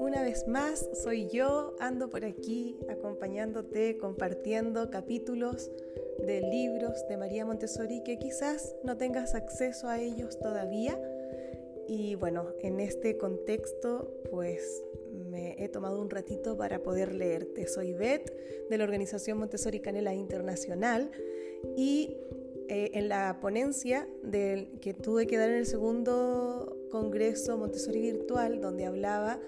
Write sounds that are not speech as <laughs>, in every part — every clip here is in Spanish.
Una vez más, soy yo, ando por aquí acompañándote, compartiendo capítulos de libros de María Montessori que quizás no tengas acceso a ellos todavía. Y bueno, en este contexto, pues me he tomado un ratito para poder leerte. Soy Beth de la organización Montessori Canela Internacional y eh, en la ponencia del, que tuve que dar en el segundo Congreso Montessori Virtual, donde hablaba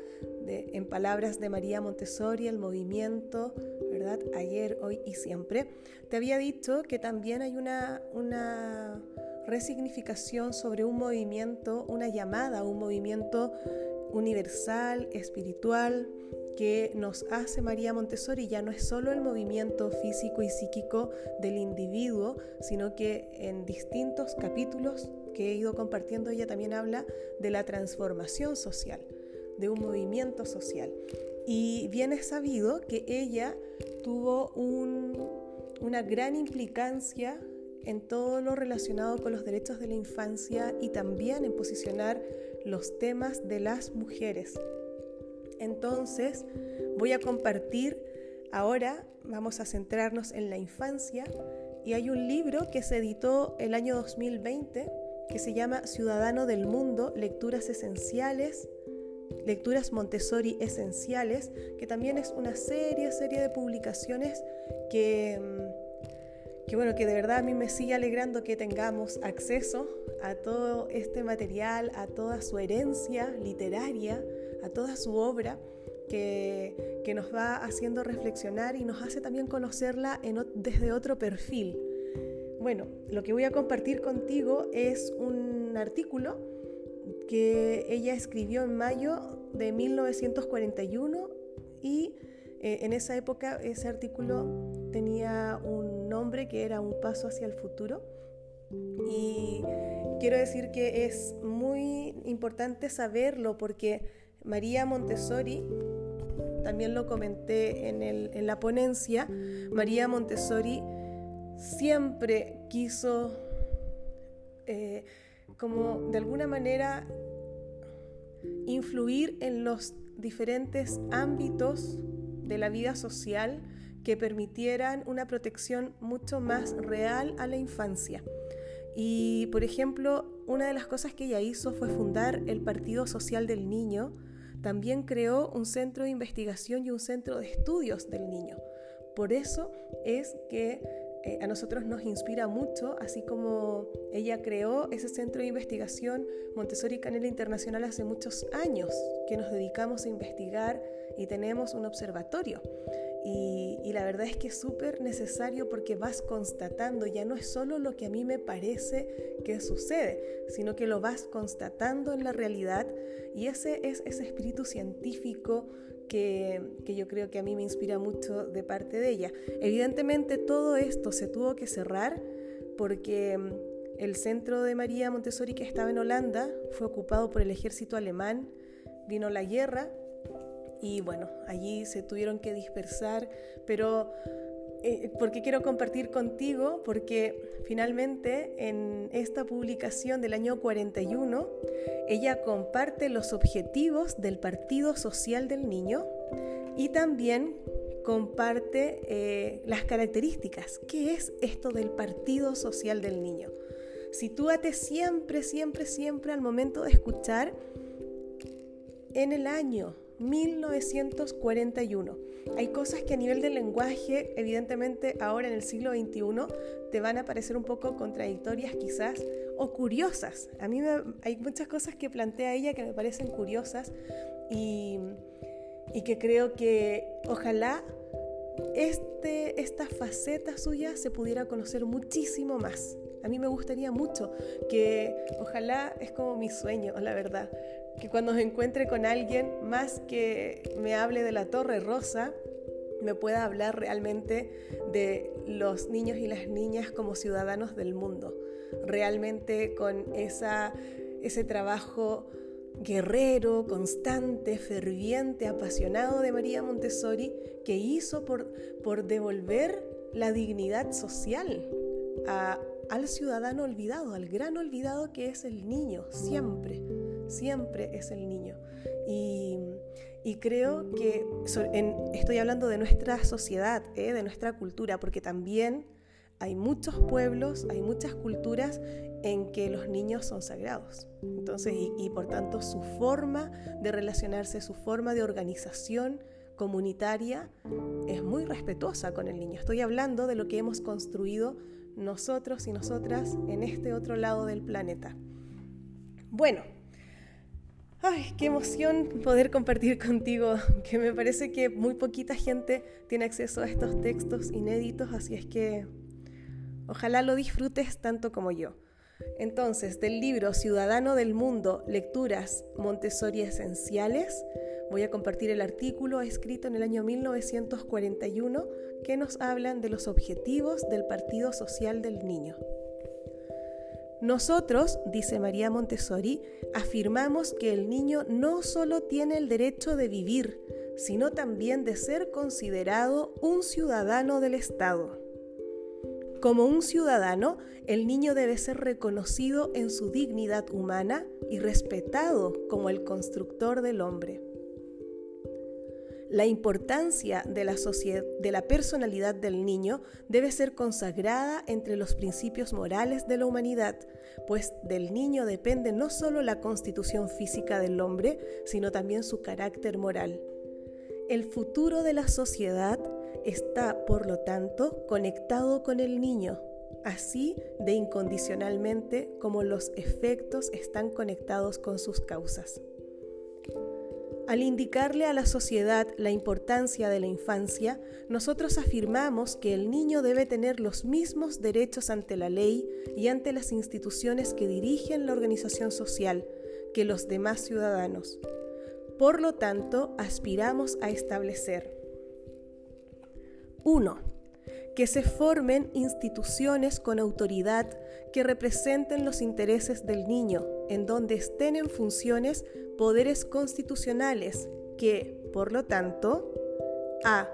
de, en palabras de María Montessori, el movimiento, ¿verdad? Ayer, hoy y siempre, te había dicho que también hay una, una resignificación sobre un movimiento, una llamada, un movimiento universal, espiritual, que nos hace María Montessori ya no es solo el movimiento físico y psíquico del individuo, sino que en distintos capítulos que he ido compartiendo ella también habla de la transformación social, de un movimiento social. Y bien es sabido que ella tuvo una gran implicancia en todo lo relacionado con los derechos de la infancia y también en posicionar los temas de las mujeres. Entonces, voy a compartir ahora, vamos a centrarnos en la infancia y hay un libro que se editó el año 2020 que se llama Ciudadano del Mundo, Lecturas Esenciales, Lecturas Montessori Esenciales, que también es una serie, serie de publicaciones que mm, que bueno, que de verdad a mí me sigue alegrando que tengamos acceso a todo este material, a toda su herencia literaria, a toda su obra, que, nos va haciendo reflexionar y nos hace también conocerla desde otro perfil. Bueno, lo que voy a compartir contigo es un artículo que ella escribió en mayo de 1941 y eh, en esa época ese artículo tenía un nombre que era Un paso hacia el futuro. Y quiero decir que es muy importante saberlo porque María Montessori, también lo comenté en, la ponencia, María Montessori siempre quiso eh, como de alguna manera influir en los diferentes ámbitos de la vida social que permitieran una protección mucho más real a la infancia. Y, por ejemplo, una de las cosas que ella hizo fue fundar el Partido Social del Niño. También creó un centro de investigación y un centro de estudios del niño. Por eso es que eh, a nosotros nos inspira mucho, así como ella creó ese centro de investigación Montessori Canela Internacional hace muchos años, que nos dedicamos a investigar y tenemos un observatorio. Y, la verdad es que es súper necesario porque vas constatando, ya no es solo lo que a mí me parece que sucede, sino que lo vas constatando en la realidad y ese es ese espíritu científico que, que, yo creo que a mí me inspira mucho de parte de ella. Evidentemente todo esto se tuvo que cerrar porque mm, el centro de María Montessori que estaba en Holanda fue ocupado por el ejército alemán, vino la guerra y bueno, allí se tuvieron que dispersar, pero eh, ¿por qué quiero compartir contigo? Porque finalmente en esta publicación del año 41, ella comparte los objetivos del Partido Social del Niño y también comparte eh, las características. ¿Qué es esto del Partido Social del Niño? Sitúate siempre, siempre, siempre al momento de escuchar en el año 1941. Hay cosas que a nivel del lenguaje, evidentemente ahora en el siglo XXI, te van a parecer un poco contradictorias quizás o curiosas. A mí hay muchas cosas que plantea ella que me parecen curiosas y, y que creo que ojalá este, esta faceta suya se pudiera conocer muchísimo más. A mí me gustaría mucho que, ojalá es como mi sueño, la verdad, que cuando me encuentre con alguien, más que me hable de la Torre Rosa, me pueda hablar realmente de los niños y las niñas como ciudadanos del mundo, realmente con esa, ese trabajo guerrero, constante, ferviente, apasionado de María Montessori, que hizo por, por devolver la dignidad social al ciudadano olvidado, al gran olvidado que es el niño, siempre, siempre es el niño. Y, creo que estoy hablando de nuestra sociedad, ¿eh? de nuestra cultura, porque también hay muchos pueblos, hay muchas culturas en que los niños son sagrados. Entonces, y, por tanto su forma de relacionarse, su forma de organización comunitaria es muy respetuosa con el niño. Estoy hablando de lo que hemos construido nosotros y nosotras en este otro lado del planeta. Bueno, ay, qué emoción poder compartir contigo, que me parece que muy poquita gente tiene acceso a estos textos inéditos, así es que ojalá lo disfrutes tanto como yo. Entonces, del libro Ciudadano del Mundo, Lecturas Montessori Esenciales, voy a compartir el artículo escrito en el año 1941 que nos hablan de los objetivos del Partido Social del Niño. Nosotros, dice María Montessori, afirmamos que el niño no solo tiene el derecho de vivir, sino también de ser considerado un ciudadano del Estado. Como un ciudadano, el niño debe ser reconocido en su dignidad humana y respetado como el constructor del hombre. La importancia de la, personalidad del niño debe ser consagrada entre los principios morales de la humanidad, pues del niño depende no solo la constitución física del hombre, sino también su carácter moral. El futuro de la sociedad está, por lo tanto, conectado con el niño, así de incondicionalmente como los efectos están conectados con sus causas. Al indicarle a la sociedad la importancia de la infancia, nosotros afirmamos que el niño debe tener los mismos derechos ante la ley y ante las instituciones que dirigen la organización social que los demás ciudadanos. Por lo tanto, aspiramos a establecer 1. Que se formen instituciones con autoridad que representen los intereses del niño, en donde estén en funciones poderes constitucionales que, por lo tanto, a.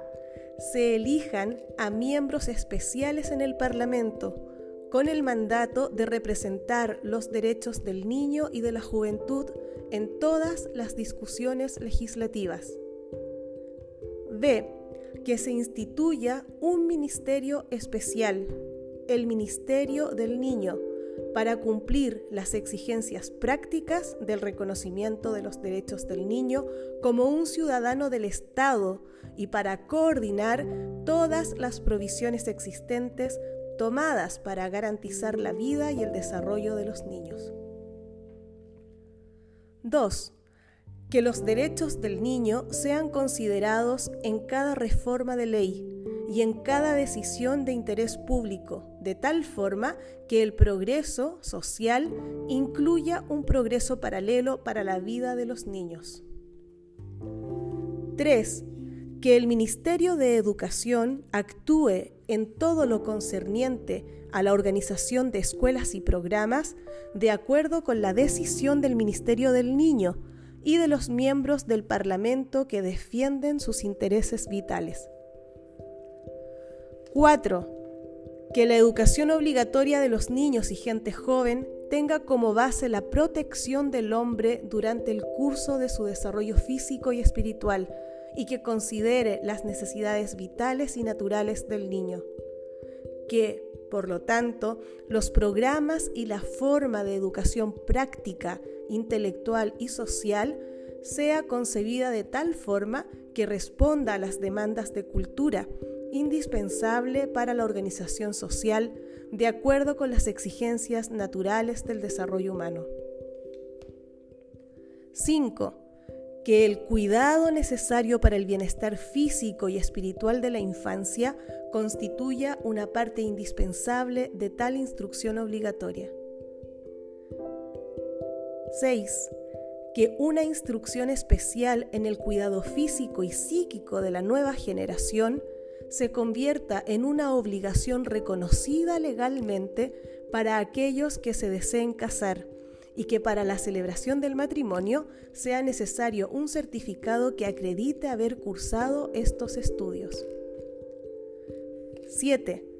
Se elijan a miembros especiales en el Parlamento con el mandato de representar los derechos del niño y de la juventud en todas las discusiones legislativas. B que se instituya un ministerio especial, el Ministerio del Niño, para cumplir las exigencias prácticas del reconocimiento de los derechos del niño como un ciudadano del Estado y para coordinar todas las provisiones existentes tomadas para garantizar la vida y el desarrollo de los niños. 2 que los derechos del niño sean considerados en cada reforma de ley y en cada decisión de interés público, de tal forma que el progreso social incluya un progreso paralelo para la vida de los niños. 3. Que el Ministerio de Educación actúe en todo lo concerniente a la organización de escuelas y programas de acuerdo con la decisión del Ministerio del Niño, y de los miembros del Parlamento que defienden sus intereses vitales. 4. Que la educación obligatoria de los niños y gente joven tenga como base la protección del hombre durante el curso de su desarrollo físico y espiritual y que considere las necesidades vitales y naturales del niño. Que, por lo tanto, los programas y la forma de educación práctica intelectual y social sea concebida de tal forma que responda a las demandas de cultura, indispensable para la organización social de acuerdo con las exigencias naturales del desarrollo humano. 5. Que el cuidado necesario para el bienestar físico y espiritual de la infancia constituya una parte indispensable de tal instrucción obligatoria. 6. Que una instrucción especial en el cuidado físico y psíquico de la nueva generación se convierta en una obligación reconocida legalmente para aquellos que se deseen casar y que para la celebración del matrimonio sea necesario un certificado que acredite haber cursado estos estudios. 7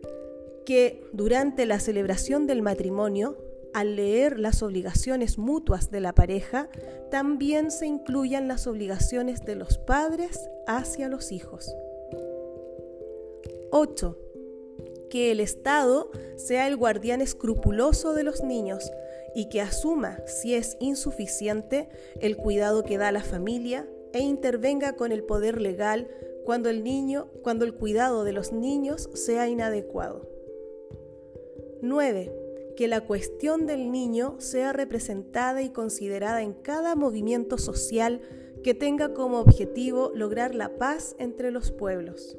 que durante la celebración del matrimonio, al leer las obligaciones mutuas de la pareja, también se incluyan las obligaciones de los padres hacia los hijos. 8. Que el Estado sea el guardián escrupuloso de los niños y que asuma, si es insuficiente, el cuidado que da la familia e intervenga con el poder legal cuando el niño, cuando el cuidado de los niños sea inadecuado. 9. Que la cuestión del niño sea representada y considerada en cada movimiento social que tenga como objetivo lograr la paz entre los pueblos.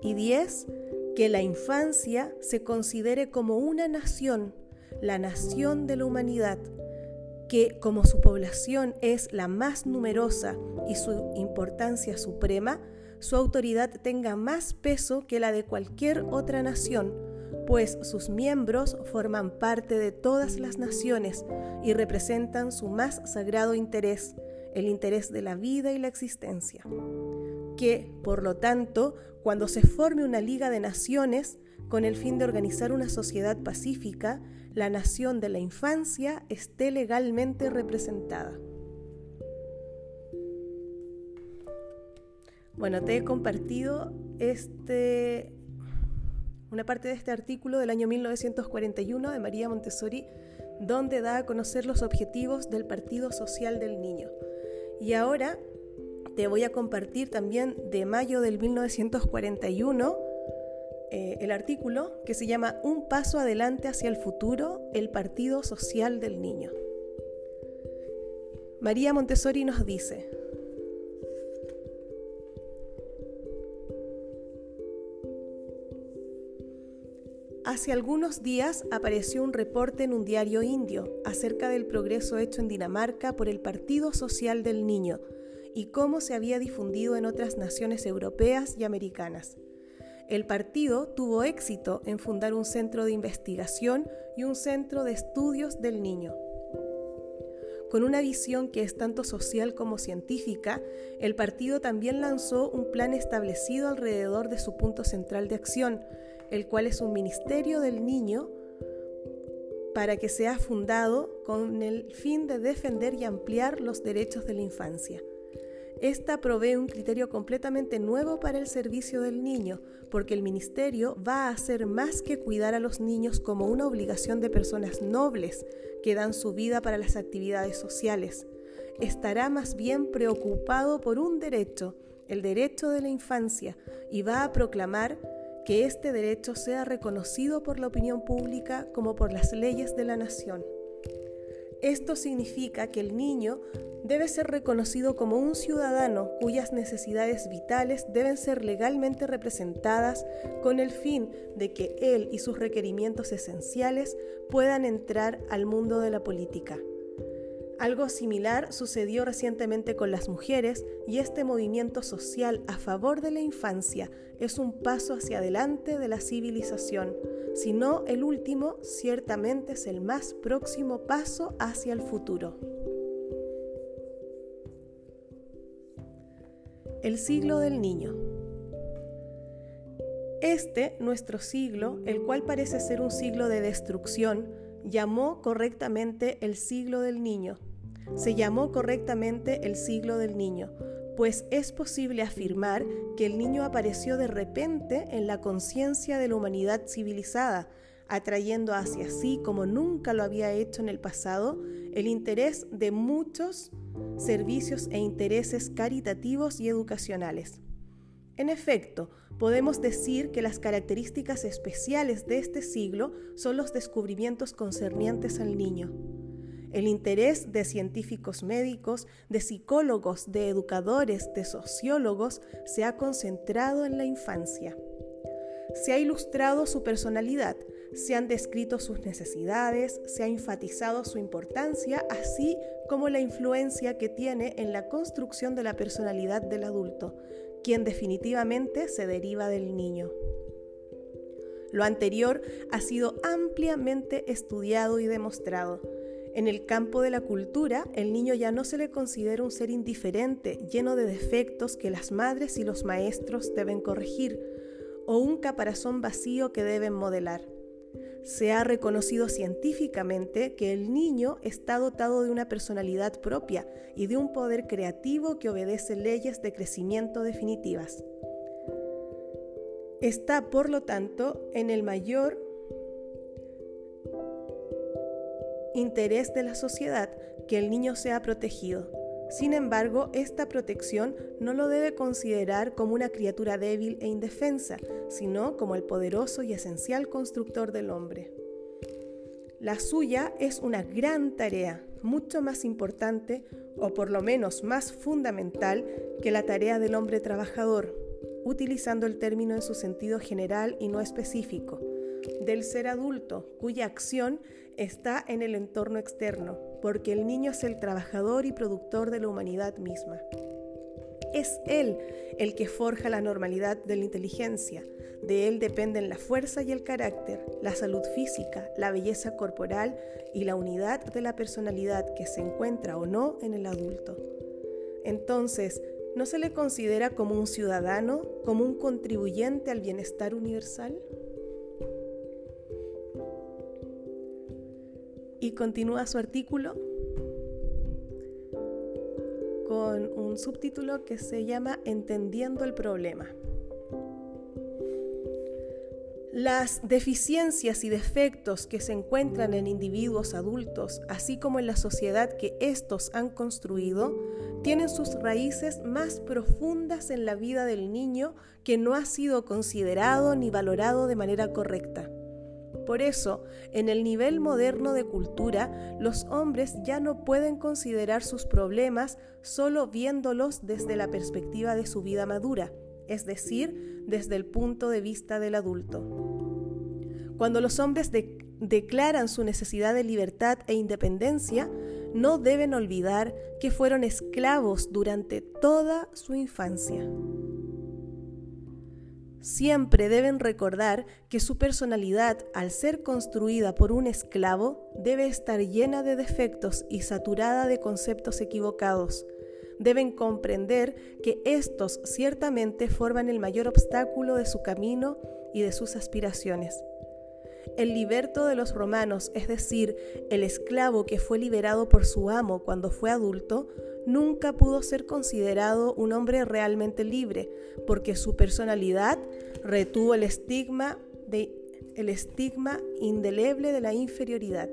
Y 10. Que la infancia se considere como una nación, la nación de la humanidad, que como su población es la más numerosa y su importancia suprema, su autoridad tenga más peso que la de cualquier otra nación, pues sus miembros forman parte de todas las naciones y representan su más sagrado interés, el interés de la vida y la existencia. Que, por lo tanto, cuando se forme una Liga de Naciones, con el fin de organizar una sociedad pacífica, la nación de la infancia esté legalmente representada. Bueno, te he compartido este, una parte de este artículo del año 1941 de María Montessori, donde da a conocer los objetivos del Partido Social del Niño. Y ahora te voy a compartir también de mayo del 1941 eh, el artículo que se llama Un paso adelante hacia el futuro, el Partido Social del Niño. María Montessori nos dice, Hace algunos días apareció un reporte en un diario indio acerca del progreso hecho en Dinamarca por el Partido Social del Niño y cómo se había difundido en otras naciones europeas y americanas. El partido tuvo éxito en fundar un centro de investigación y un centro de estudios del niño. Con una visión que es tanto social como científica, el partido también lanzó un plan establecido alrededor de su punto central de acción, el cual es un ministerio del niño para que sea fundado con el fin de defender y ampliar los derechos de la infancia. Esta provee un criterio completamente nuevo para el servicio del niño, porque el ministerio va a hacer más que cuidar a los niños como una obligación de personas nobles que dan su vida para las actividades sociales. Estará más bien preocupado por un derecho, el derecho de la infancia, y va a proclamar que este derecho sea reconocido por la opinión pública como por las leyes de la nación. Esto significa que el niño debe ser reconocido como un ciudadano cuyas necesidades vitales deben ser legalmente representadas con el fin de que él y sus requerimientos esenciales puedan entrar al mundo de la política. Algo similar sucedió recientemente con las mujeres y este movimiento social a favor de la infancia es un paso hacia adelante de la civilización, si no el último, ciertamente es el más próximo paso hacia el futuro. El siglo del niño. Este, nuestro siglo, el cual parece ser un siglo de destrucción, llamó correctamente el siglo del niño se llamó correctamente el siglo del niño, pues es posible afirmar que el niño apareció de repente en la conciencia de la humanidad civilizada, atrayendo hacia sí, como nunca lo había hecho en el pasado, el interés de muchos servicios e intereses caritativos y educacionales. En efecto, podemos decir que las características especiales de este siglo son los descubrimientos concernientes al niño. El interés de científicos médicos, de psicólogos, de educadores, de sociólogos se ha concentrado en la infancia. Se ha ilustrado su personalidad, se han descrito sus necesidades, se ha enfatizado su importancia, así como la influencia que tiene en la construcción de la personalidad del adulto, quien definitivamente se deriva del niño. Lo anterior ha sido ampliamente estudiado y demostrado. En el campo de la cultura, el niño ya no se le considera un ser indiferente, lleno de defectos que las madres y los maestros deben corregir. o un caparazón vacío que deben modelar. Se ha reconocido científicamente que el niño está dotado de una personalidad propia y de un poder creativo que obedece leyes de crecimiento definitivas. Está, por lo tanto, en el mayor interés de la sociedad que el niño sea protegido. Sin embargo, esta protección no lo debe considerar como una criatura débil e indefensa, sino como el poderoso y esencial constructor del hombre. La suya es una gran tarea, mucho más importante, o por lo menos más fundamental, que la tarea del hombre trabajador, utilizando el término en su sentido general y no específico, del ser adulto, cuya acción está en el entorno externo, porque el niño es el trabajador y productor de la humanidad misma. Es él el que forja la normalidad de la inteligencia, de él dependen la fuerza y el carácter, la salud física, la belleza corporal y la unidad de la personalidad que se encuentra o no en el adulto. Entonces, ¿no se le considera como un ciudadano, como un contribuyente al bienestar universal? Y continúa su artículo con un subtítulo que se llama Entendiendo el problema. Las deficiencias y defectos que se encuentran en individuos adultos, así como en la sociedad que estos han construido, tienen sus raíces más profundas en la vida del niño que no ha sido considerado ni valorado de manera correcta. Por eso, en el nivel moderno de cultura, los hombres ya no pueden considerar sus problemas solo viéndolos desde la perspectiva de su vida madura, es decir, desde el punto de vista del adulto. Cuando los hombres declaran su necesidad de libertad e independencia, no deben olvidar que fueron esclavos durante toda su infancia. Siempre deben recordar que su personalidad, al ser construida por un esclavo, debe estar llena de defectos y saturada de conceptos equivocados. Deben comprender que estos ciertamente forman el mayor obstáculo de su camino y de sus aspiraciones. El liberto de los romanos, es decir, el esclavo que fue liberado por su amo cuando fue adulto, nunca pudo ser considerado un hombre realmente libre, porque su personalidad retuvo el estigma, de, estigma indeleble de la inferioridad.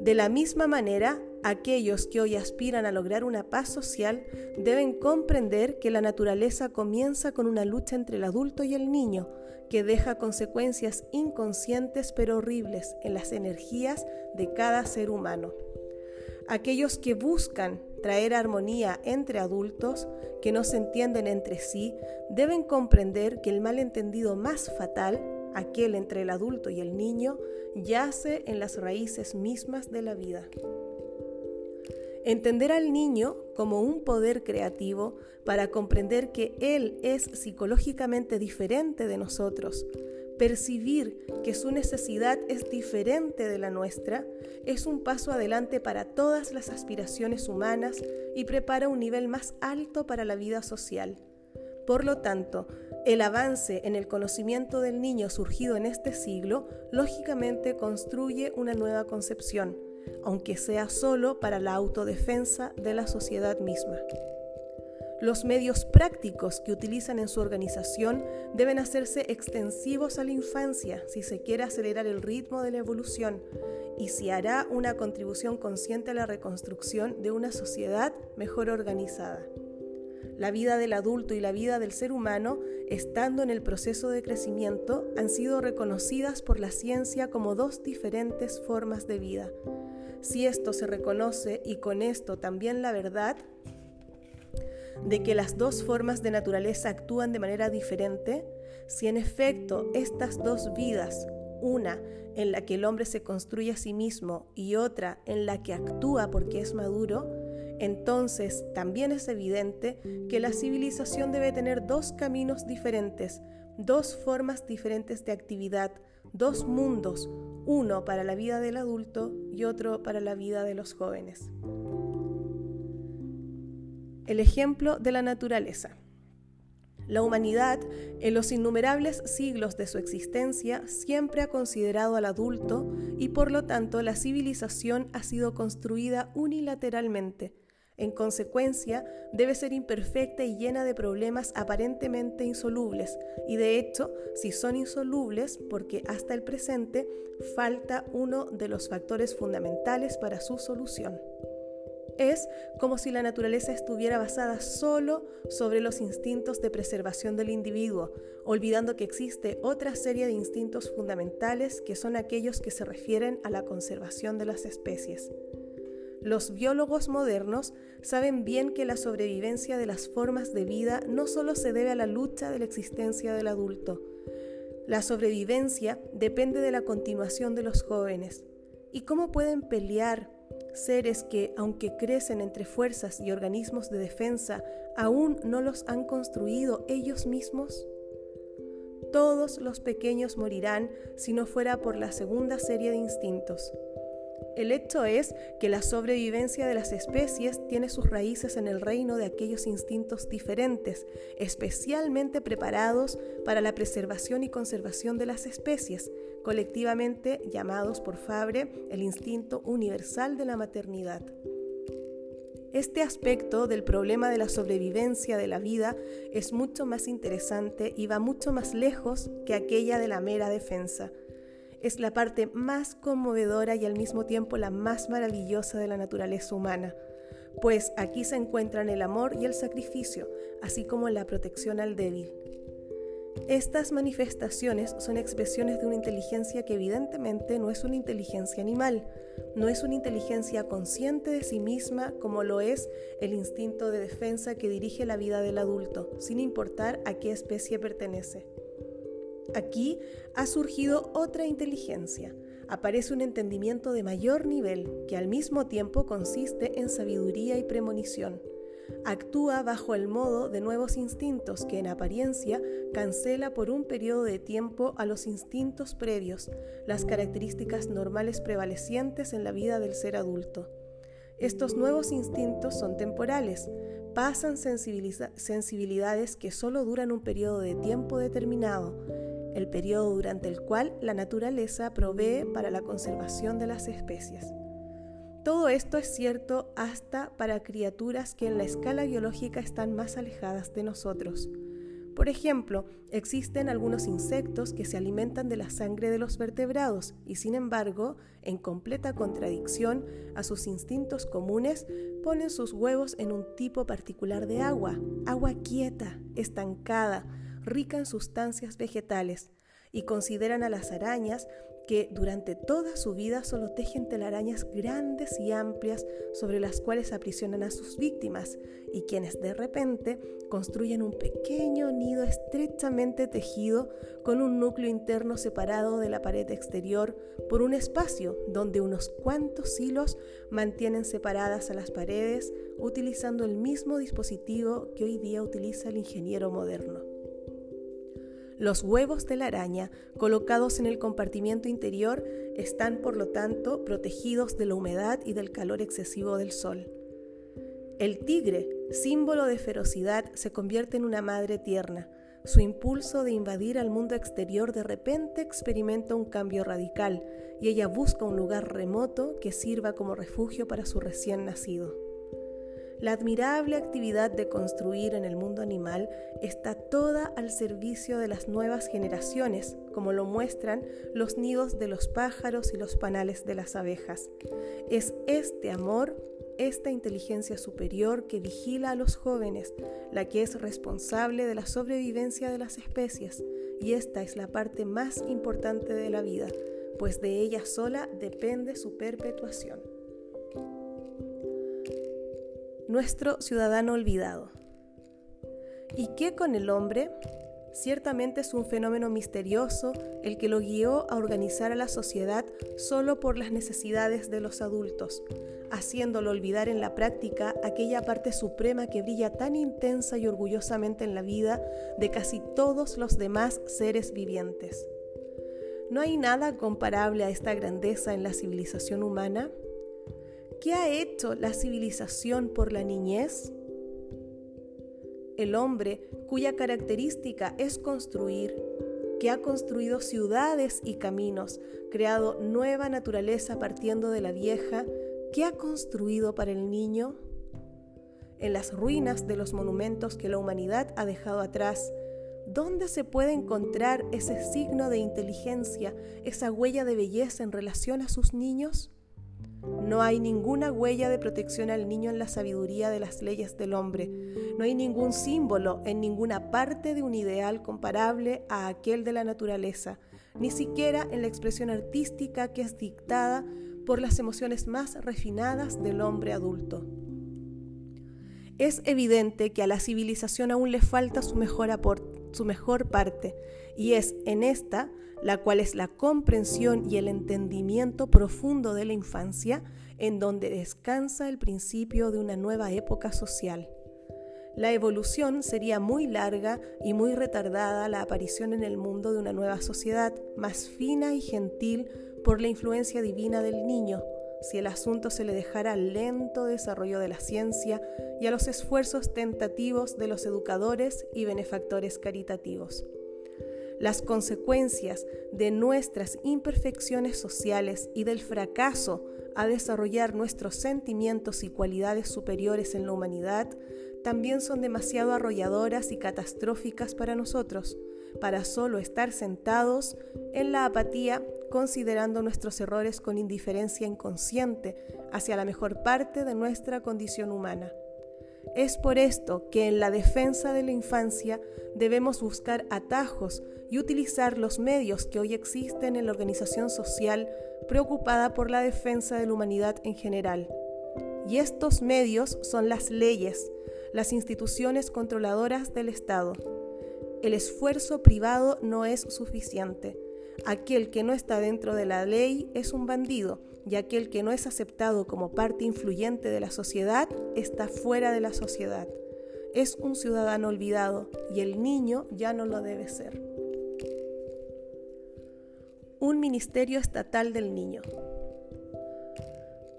De la misma manera, aquellos que hoy aspiran a lograr una paz social deben comprender que la naturaleza comienza con una lucha entre el adulto y el niño, que deja consecuencias inconscientes pero horribles en las energías de cada ser humano. Aquellos que buscan traer armonía entre adultos que no se entienden entre sí deben comprender que el malentendido más fatal, aquel entre el adulto y el niño, yace en las raíces mismas de la vida. Entender al niño como un poder creativo para comprender que él es psicológicamente diferente de nosotros, percibir que su necesidad es diferente de la nuestra, es un paso adelante para todas las aspiraciones humanas y prepara un nivel más alto para la vida social. Por lo tanto, el avance en el conocimiento del niño surgido en este siglo lógicamente construye una nueva concepción, aunque sea solo para la autodefensa de la sociedad misma. Los medios prácticos que utilizan en su organización deben hacerse extensivos a la infancia si se quiere acelerar el ritmo de la evolución y si hará una contribución consciente a la reconstrucción de una sociedad mejor organizada. La vida del adulto y la vida del ser humano, estando en el proceso de crecimiento, han sido reconocidas por la ciencia como dos diferentes formas de vida si esto se reconoce y con esto también la verdad de que las dos formas de naturaleza actúan de manera diferente, si en efecto estas dos vidas, una en la que el hombre se construye a sí mismo y otra en la que actúa porque es maduro, entonces también es evidente que la civilización debe tener dos caminos diferentes, dos formas diferentes de actividad, dos mundos, uno para la vida del adulto y otro para la vida de los jóvenes. El ejemplo de la naturaleza. La humanidad, en los innumerables siglos de su existencia, siempre ha considerado al adulto y por lo tanto la civilización ha sido construida unilateralmente. En consecuencia, debe ser imperfecta y llena de problemas aparentemente insolubles, y de hecho, si son insolubles, porque hasta el presente falta uno de los factores fundamentales para su solución. Es como si la naturaleza estuviera basada solo sobre los instintos de preservación del individuo, olvidando que existe otra serie de instintos fundamentales que son aquellos que se refieren a la conservación de las especies. Los biólogos modernos saben bien que la sobrevivencia de las formas de vida no solo se debe a la lucha de la existencia del adulto. La sobrevivencia depende de la continuación de los jóvenes. ¿Y cómo pueden pelear seres que, aunque crecen entre fuerzas y organismos de defensa, aún no los han construido ellos mismos? Todos los pequeños morirán si no fuera por la segunda serie de instintos. El hecho es que la sobrevivencia de las especies tiene sus raíces en el reino de aquellos instintos diferentes, especialmente preparados para la preservación y conservación de las especies, colectivamente llamados por Fabre el instinto universal de la maternidad. Este aspecto del problema de la sobrevivencia de la vida es mucho más interesante y va mucho más lejos que aquella de la mera defensa. Es la parte más conmovedora y al mismo tiempo la más maravillosa de la naturaleza humana, pues aquí se encuentran el amor y el sacrificio, así como la protección al débil. Estas manifestaciones son expresiones de una inteligencia que evidentemente no es una inteligencia animal, no es una inteligencia consciente de sí misma como lo es el instinto de defensa que dirige la vida del adulto, sin importar a qué especie pertenece. Aquí ha surgido otra inteligencia, aparece un entendimiento de mayor nivel que al mismo tiempo consiste en sabiduría y premonición actúa bajo el modo de nuevos instintos que en apariencia cancela por un periodo de tiempo a los instintos previos, las características normales prevalecientes en la vida del ser adulto. Estos nuevos instintos son temporales, pasan sensibilidades que solo duran un periodo de tiempo determinado, el periodo durante el cual la naturaleza provee para la conservación de las especies. Todo esto es cierto hasta para criaturas que en la escala biológica están más alejadas de nosotros. Por ejemplo, existen algunos insectos que se alimentan de la sangre de los vertebrados y sin embargo, en completa contradicción a sus instintos comunes, ponen sus huevos en un tipo particular de agua, agua quieta, estancada, rica en sustancias vegetales, y consideran a las arañas que durante toda su vida solo tejen telarañas grandes y amplias sobre las cuales aprisionan a sus víctimas y quienes de repente construyen un pequeño nido estrechamente tejido con un núcleo interno separado de la pared exterior por un espacio donde unos cuantos hilos mantienen separadas a las paredes utilizando el mismo dispositivo que hoy día utiliza el ingeniero moderno. Los huevos de la araña, colocados en el compartimiento interior, están por lo tanto protegidos de la humedad y del calor excesivo del sol. El tigre, símbolo de ferocidad, se convierte en una madre tierna. Su impulso de invadir al mundo exterior de repente experimenta un cambio radical y ella busca un lugar remoto que sirva como refugio para su recién nacido. La admirable actividad de construir en el mundo animal está toda al servicio de las nuevas generaciones, como lo muestran los nidos de los pájaros y los panales de las abejas. Es este amor, esta inteligencia superior que vigila a los jóvenes, la que es responsable de la sobrevivencia de las especies, y esta es la parte más importante de la vida, pues de ella sola depende su perpetuación nuestro ciudadano olvidado. ¿Y qué con el hombre? Ciertamente es un fenómeno misterioso el que lo guió a organizar a la sociedad solo por las necesidades de los adultos, haciéndolo olvidar en la práctica aquella parte suprema que brilla tan intensa y orgullosamente en la vida de casi todos los demás seres vivientes. ¿No hay nada comparable a esta grandeza en la civilización humana? ¿Qué ha hecho la civilización por la niñez? el hombre cuya característica es construir, que ha construido ciudades y caminos, creado nueva naturaleza partiendo de la vieja, ¿qué ha construido para el niño? En las ruinas de los monumentos que la humanidad ha dejado atrás, ¿dónde se puede encontrar ese signo de inteligencia, esa huella de belleza en relación a sus niños? No hay ninguna huella de protección al niño en la sabiduría de las leyes del hombre. No hay ningún símbolo en ninguna parte de un ideal comparable a aquel de la naturaleza, ni siquiera en la expresión artística que es dictada por las emociones más refinadas del hombre adulto. Es evidente que a la civilización aún le falta su mejor, su mejor parte, y es en esta la cual es la comprensión y el entendimiento profundo de la infancia, en donde descansa el principio de una nueva época social. La evolución sería muy larga y muy retardada la aparición en el mundo de una nueva sociedad, más fina y gentil por la influencia divina del niño, si el asunto se le dejara al lento desarrollo de la ciencia y a los esfuerzos tentativos de los educadores y benefactores caritativos las consecuencias de nuestras imperfecciones sociales y del fracaso a desarrollar nuestros sentimientos y cualidades superiores en la humanidad también son demasiado arrolladoras y catastróficas para nosotros, para solo estar sentados en la apatía considerando nuestros errores con indiferencia inconsciente hacia la mejor parte de nuestra condición humana. Es por esto que en la defensa de la infancia debemos buscar atajos y utilizar los medios que hoy existen en la organización social preocupada por la defensa de la humanidad en general. Y estos medios son las leyes, las instituciones controladoras del Estado. El esfuerzo privado no es suficiente. Aquel que no está dentro de la ley es un bandido y aquel que no es aceptado como parte influyente de la sociedad está fuera de la sociedad. Es un ciudadano olvidado y el niño ya no lo debe ser un Ministerio Estatal del Niño.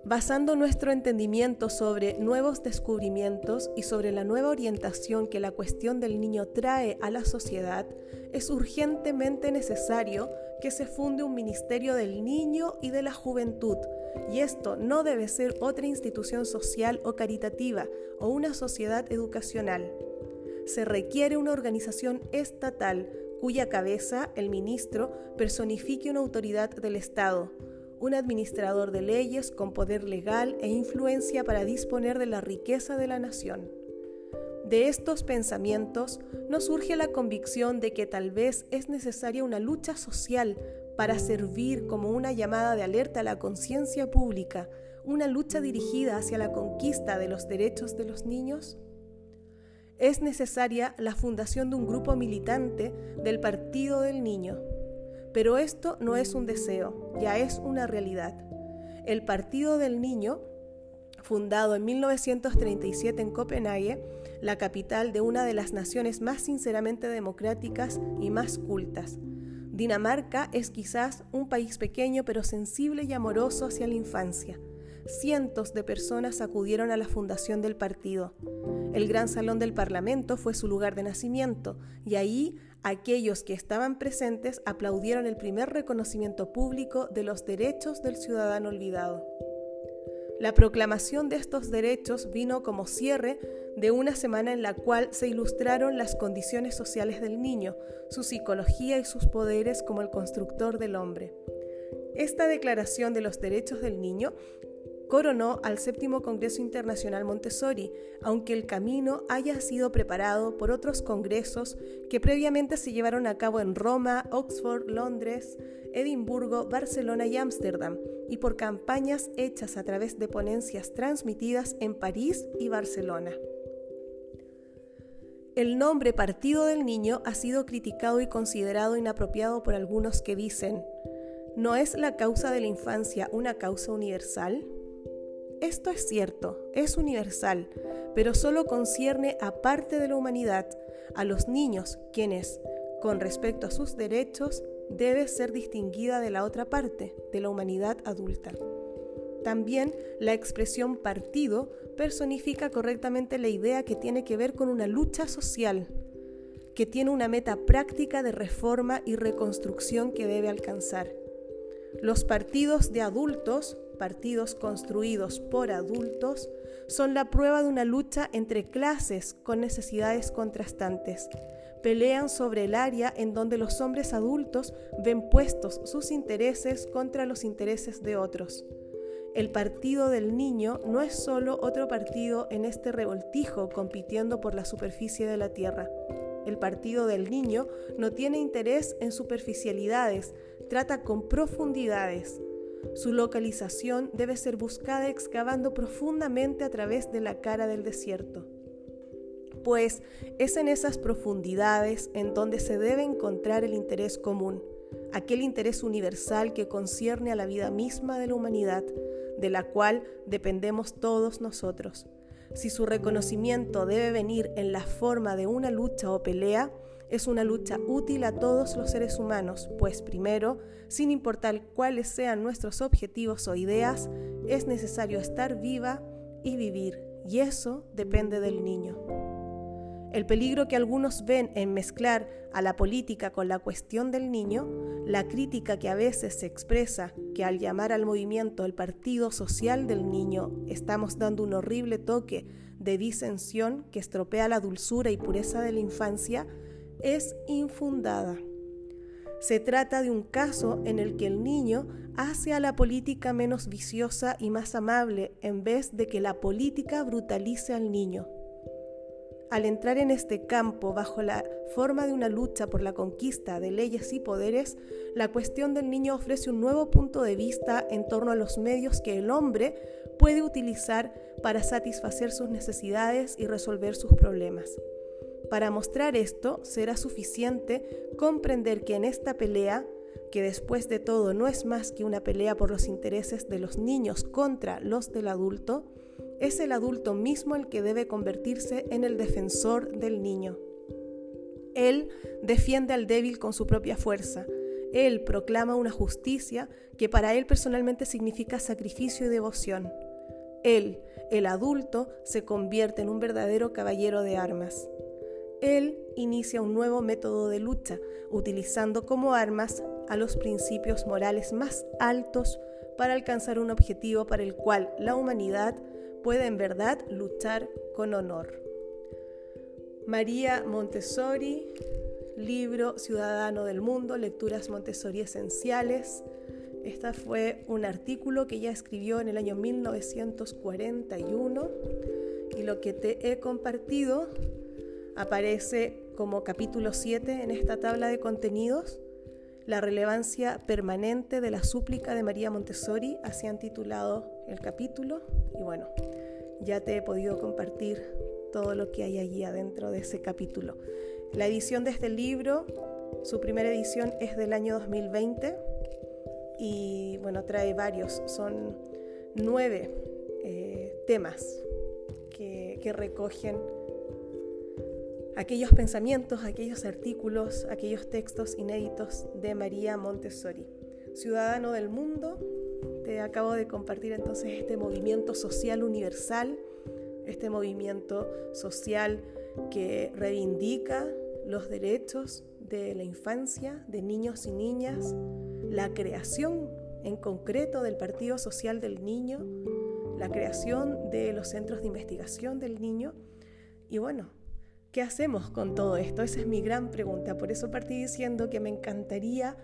Basando nuestro entendimiento sobre nuevos descubrimientos y sobre la nueva orientación que la cuestión del niño trae a la sociedad, es urgentemente necesario que se funde un Ministerio del Niño y de la Juventud, y esto no debe ser otra institución social o caritativa o una sociedad educacional. Se requiere una organización estatal cuya cabeza, el ministro, personifique una autoridad del Estado, un administrador de leyes con poder legal e influencia para disponer de la riqueza de la nación. De estos pensamientos nos surge la convicción de que tal vez es necesaria una lucha social para servir como una llamada de alerta a la conciencia pública, una lucha dirigida hacia la conquista de los derechos de los niños es necesaria la fundación de un grupo militante del Partido del Niño. Pero esto no es un deseo, ya es una realidad. El Partido del Niño, fundado en 1937 en Copenhague, la capital de una de las naciones más sinceramente democráticas y más cultas. Dinamarca es quizás un país pequeño pero sensible y amoroso hacia la infancia cientos de personas acudieron a la fundación del partido. El gran salón del Parlamento fue su lugar de nacimiento y ahí aquellos que estaban presentes aplaudieron el primer reconocimiento público de los derechos del ciudadano olvidado. La proclamación de estos derechos vino como cierre de una semana en la cual se ilustraron las condiciones sociales del niño, su psicología y sus poderes como el constructor del hombre. Esta declaración de los derechos del niño coronó al séptimo Congreso Internacional Montessori, aunque el camino haya sido preparado por otros congresos que previamente se llevaron a cabo en Roma, Oxford, Londres, Edimburgo, Barcelona y Ámsterdam, y por campañas hechas a través de ponencias transmitidas en París y Barcelona. El nombre Partido del Niño ha sido criticado y considerado inapropiado por algunos que dicen, ¿no es la causa de la infancia una causa universal? Esto es cierto, es universal, pero solo concierne a parte de la humanidad, a los niños, quienes, con respecto a sus derechos, debe ser distinguida de la otra parte, de la humanidad adulta. También la expresión partido personifica correctamente la idea que tiene que ver con una lucha social, que tiene una meta práctica de reforma y reconstrucción que debe alcanzar. Los partidos de adultos, partidos construidos por adultos, son la prueba de una lucha entre clases con necesidades contrastantes. Pelean sobre el área en donde los hombres adultos ven puestos sus intereses contra los intereses de otros. El partido del niño no es solo otro partido en este revoltijo compitiendo por la superficie de la tierra. El partido del niño no tiene interés en superficialidades, trata con profundidades. Su localización debe ser buscada excavando profundamente a través de la cara del desierto. Pues es en esas profundidades en donde se debe encontrar el interés común, aquel interés universal que concierne a la vida misma de la humanidad, de la cual dependemos todos nosotros. Si su reconocimiento debe venir en la forma de una lucha o pelea, es una lucha útil a todos los seres humanos, pues primero, sin importar cuáles sean nuestros objetivos o ideas, es necesario estar viva y vivir, y eso depende del niño. El peligro que algunos ven en mezclar a la política con la cuestión del niño, la crítica que a veces se expresa que al llamar al movimiento el Partido Social del Niño estamos dando un horrible toque de disensión que estropea la dulzura y pureza de la infancia, es infundada. Se trata de un caso en el que el niño hace a la política menos viciosa y más amable en vez de que la política brutalice al niño. Al entrar en este campo bajo la forma de una lucha por la conquista de leyes y poderes, la cuestión del niño ofrece un nuevo punto de vista en torno a los medios que el hombre puede utilizar para satisfacer sus necesidades y resolver sus problemas. Para mostrar esto será suficiente comprender que en esta pelea, que después de todo no es más que una pelea por los intereses de los niños contra los del adulto, es el adulto mismo el que debe convertirse en el defensor del niño. Él defiende al débil con su propia fuerza. Él proclama una justicia que para él personalmente significa sacrificio y devoción. Él, el adulto, se convierte en un verdadero caballero de armas. Él inicia un nuevo método de lucha, utilizando como armas a los principios morales más altos para alcanzar un objetivo para el cual la humanidad puede en verdad luchar con honor. María Montessori, libro Ciudadano del Mundo, Lecturas Montessori Esenciales. Este fue un artículo que ella escribió en el año 1941 y lo que te he compartido aparece como capítulo 7 en esta tabla de contenidos, la relevancia permanente de la súplica de María Montessori, así han titulado el capítulo y bueno, ya te he podido compartir todo lo que hay allí adentro de ese capítulo. La edición de este libro, su primera edición es del año 2020 y bueno, trae varios, son nueve eh, temas que, que recogen aquellos pensamientos, aquellos artículos, aquellos textos inéditos de María Montessori. Ciudadano del mundo, te acabo de compartir entonces este movimiento social universal, este movimiento social que reivindica los derechos de la infancia, de niños y niñas, la creación en concreto del Partido Social del Niño, la creación de los centros de investigación del niño. Y bueno, ¿qué hacemos con todo esto? Esa es mi gran pregunta. Por eso partí diciendo que me encantaría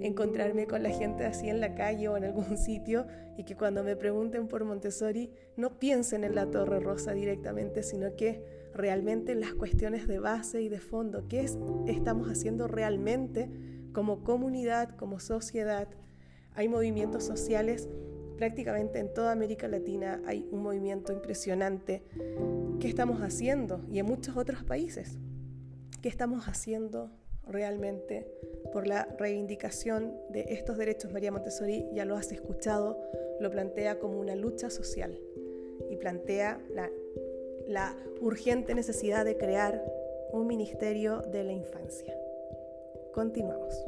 encontrarme con la gente así en la calle o en algún <laughs> sitio y que cuando me pregunten por Montessori no piensen en la Torre Rosa directamente, sino que realmente en las cuestiones de base y de fondo, qué es, estamos haciendo realmente como comunidad, como sociedad. Hay movimientos sociales prácticamente en toda América Latina, hay un movimiento impresionante. ¿Qué estamos haciendo? Y en muchos otros países. ¿Qué estamos haciendo realmente por la reivindicación de estos derechos. María Montessori, ya lo has escuchado, lo plantea como una lucha social y plantea la, la urgente necesidad de crear un ministerio de la infancia. Continuamos.